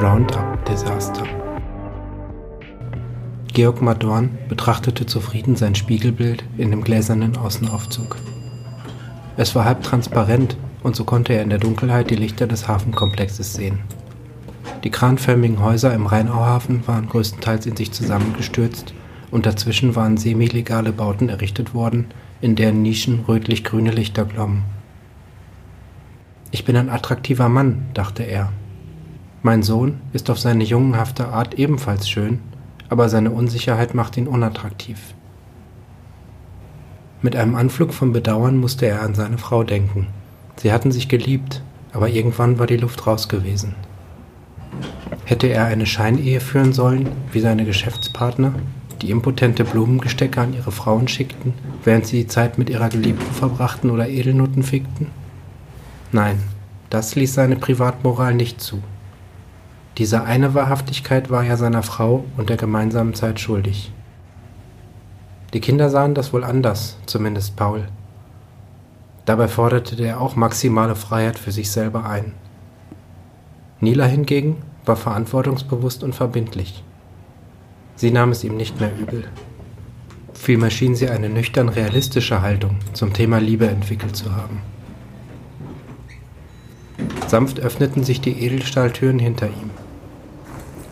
Roundup-Desaster. Georg Madorn betrachtete zufrieden sein Spiegelbild in dem gläsernen Außenaufzug. Es war halb transparent und so konnte er in der Dunkelheit die Lichter des Hafenkomplexes sehen. Die kranförmigen Häuser im Rheinauhafen waren größtenteils in sich zusammengestürzt und dazwischen waren semi-legale Bauten errichtet worden, in deren Nischen rötlich-grüne Lichter glommen. Ich bin ein attraktiver Mann, dachte er mein Sohn ist auf seine jungenhafte Art ebenfalls schön, aber seine Unsicherheit macht ihn unattraktiv. Mit einem Anflug von Bedauern musste er an seine Frau denken. Sie hatten sich geliebt, aber irgendwann war die Luft raus gewesen. Hätte er eine Scheinehe führen sollen, wie seine Geschäftspartner, die impotente Blumengestecke an ihre Frauen schickten, während sie die Zeit mit ihrer Geliebten verbrachten oder Edelnutten fickten? Nein, das ließ seine Privatmoral nicht zu. Diese eine Wahrhaftigkeit war er seiner Frau und der gemeinsamen Zeit schuldig. Die Kinder sahen das wohl anders, zumindest Paul. Dabei forderte er auch maximale Freiheit für sich selber ein. Nila hingegen war verantwortungsbewusst und verbindlich. Sie nahm es ihm nicht mehr übel. Vielmehr schien sie eine nüchtern realistische Haltung zum Thema Liebe entwickelt zu haben. Sanft öffneten sich die Edelstahltüren hinter ihm.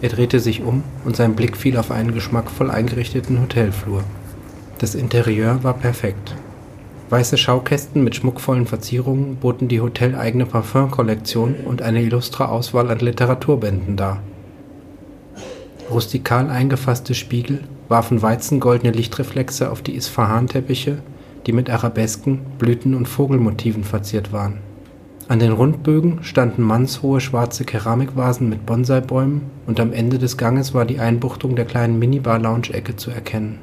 Er drehte sich um und sein Blick fiel auf einen geschmackvoll eingerichteten Hotelflur. Das Interieur war perfekt. Weiße Schaukästen mit schmuckvollen Verzierungen boten die hoteleigene Parfümkollektion und eine illustre Auswahl an Literaturbänden dar. Rustikal eingefasste Spiegel warfen weizengoldene Lichtreflexe auf die Isfahan-Teppiche, die mit Arabesken, Blüten und Vogelmotiven verziert waren. An den Rundbögen standen mannshohe schwarze Keramikvasen mit Bonsaibäumen und am Ende des Ganges war die Einbuchtung der kleinen Minibar-Lounge-Ecke zu erkennen.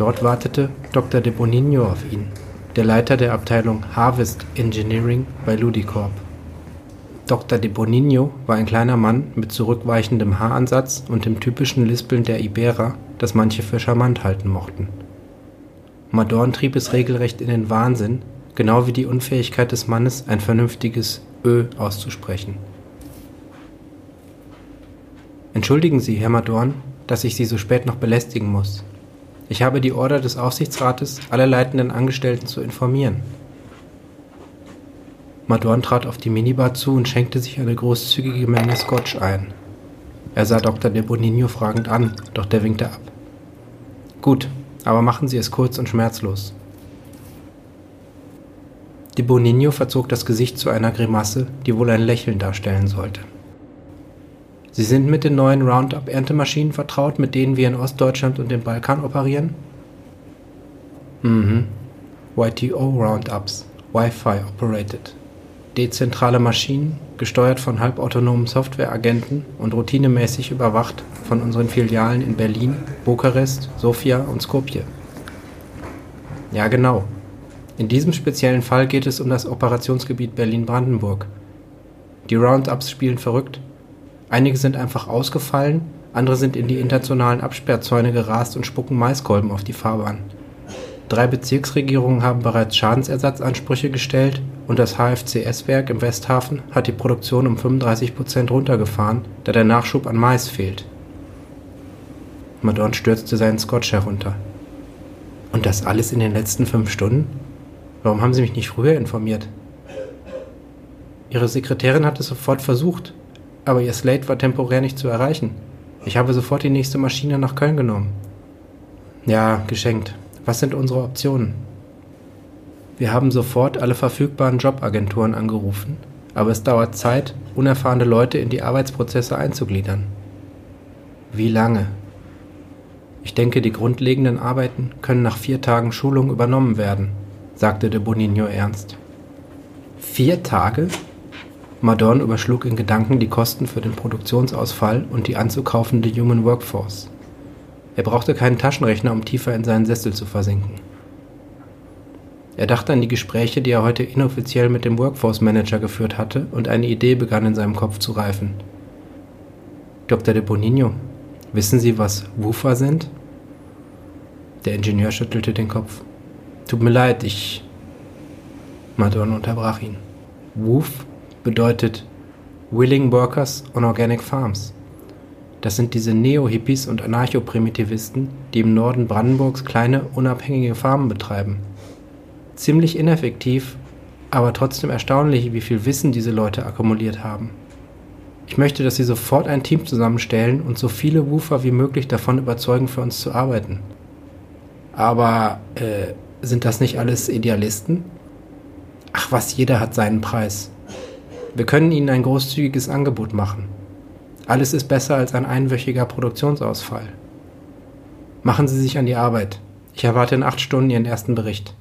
Dort wartete Dr. de Bonigno auf ihn, der Leiter der Abteilung Harvest Engineering bei Ludicorp. Dr. de Bonigno war ein kleiner Mann mit zurückweichendem Haaransatz und dem typischen Lispeln der Iberer, das manche für charmant halten mochten. Madorn trieb es regelrecht in den Wahnsinn, genau wie die Unfähigkeit des Mannes, ein vernünftiges Ö auszusprechen. Entschuldigen Sie, Herr Madorn, dass ich Sie so spät noch belästigen muss. Ich habe die Order des Aufsichtsrates, alle leitenden Angestellten zu informieren. Madorn trat auf die Minibar zu und schenkte sich eine großzügige Menge Scotch ein. Er sah Dr. de Bonigno fragend an, doch der winkte ab. Gut, aber machen Sie es kurz und schmerzlos. De Bonigno verzog das Gesicht zu einer Grimasse, die wohl ein Lächeln darstellen sollte. Sie sind mit den neuen Roundup-Erntemaschinen vertraut, mit denen wir in Ostdeutschland und dem Balkan operieren? Mhm. YTO Roundups, Wi-Fi operated. Dezentrale Maschinen, gesteuert von halbautonomen Softwareagenten und routinemäßig überwacht von unseren Filialen in Berlin, Bukarest, Sofia und Skopje. Ja, genau, in diesem speziellen Fall geht es um das Operationsgebiet Berlin-Brandenburg. Die Roundups spielen verrückt. Einige sind einfach ausgefallen, andere sind in die internationalen Absperrzäune gerast und spucken Maiskolben auf die Fahrbahn. Drei Bezirksregierungen haben bereits Schadensersatzansprüche gestellt und das HFCS-Werk im Westhafen hat die Produktion um 35 Prozent runtergefahren, da der Nachschub an Mais fehlt. Madon stürzte seinen Scotch herunter. Und das alles in den letzten fünf Stunden? Warum haben Sie mich nicht früher informiert? Ihre Sekretärin hat es sofort versucht, aber Ihr Slate war temporär nicht zu erreichen. Ich habe sofort die nächste Maschine nach Köln genommen. Ja, geschenkt. Was sind unsere Optionen? Wir haben sofort alle verfügbaren Jobagenturen angerufen, aber es dauert Zeit, unerfahrene Leute in die Arbeitsprozesse einzugliedern. Wie lange? Ich denke, die grundlegenden Arbeiten können nach vier Tagen Schulung übernommen werden sagte de Bonigno ernst. Vier Tage? Madorn überschlug in Gedanken die Kosten für den Produktionsausfall und die anzukaufende Human Workforce. Er brauchte keinen Taschenrechner, um tiefer in seinen Sessel zu versinken. Er dachte an die Gespräche, die er heute inoffiziell mit dem Workforce Manager geführt hatte, und eine Idee begann in seinem Kopf zu reifen. Dr. de Bonino, wissen Sie, was Woofer sind? Der Ingenieur schüttelte den Kopf. Tut mir leid, ich. Madonna unterbrach ihn. Woof bedeutet Willing Workers on Organic Farms. Das sind diese Neo-Hippies und Anarcho-Primitivisten, die im Norden Brandenburgs kleine, unabhängige Farmen betreiben. Ziemlich ineffektiv, aber trotzdem erstaunlich, wie viel Wissen diese Leute akkumuliert haben. Ich möchte, dass Sie sofort ein Team zusammenstellen und so viele Woofer wie möglich davon überzeugen, für uns zu arbeiten. Aber äh, sind das nicht alles Idealisten? Ach was, jeder hat seinen Preis. Wir können Ihnen ein großzügiges Angebot machen. Alles ist besser als ein einwöchiger Produktionsausfall. Machen Sie sich an die Arbeit. Ich erwarte in acht Stunden Ihren ersten Bericht.